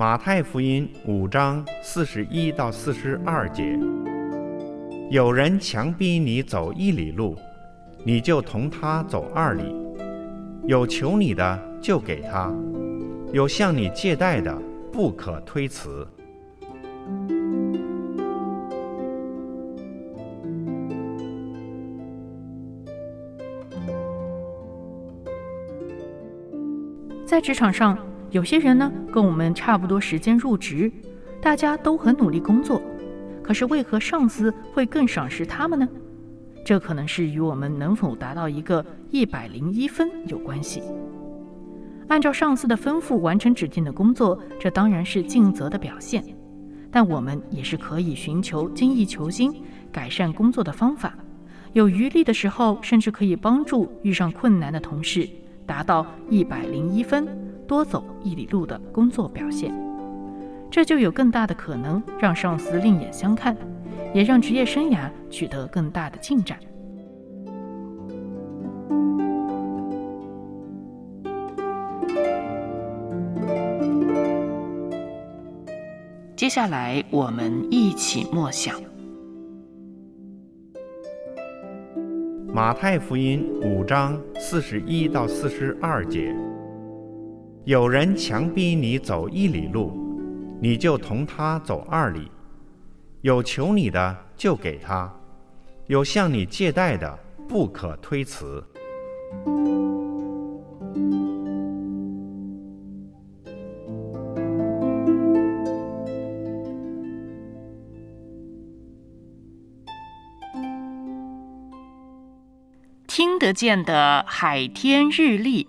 马太福音五章四十一到四十二节：有人强逼你走一里路，你就同他走二里；有求你的，就给他；有向你借贷的，不可推辞。在职场上，有些人呢跟我们差不多时间入职，大家都很努力工作，可是为何上司会更赏识他们呢？这可能是与我们能否达到一个一百零一分有关系。按照上司的吩咐完成指定的工作，这当然是尽责的表现，但我们也是可以寻求精益求精、改善工作的方法。有余力的时候，甚至可以帮助遇上困难的同事。达到一百零一分，多走一里路的工作表现，这就有更大的可能让上司另眼相看，也让职业生涯取得更大的进展。接下来，我们一起默想。马太福音五章四十一到四十二节：有人强逼你走一里路，你就同他走二里；有求你的，就给他；有向你借贷的，不可推辞。听得见的海天日历，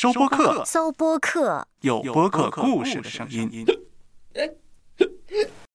收播客，搜播客，有播客故事的声音。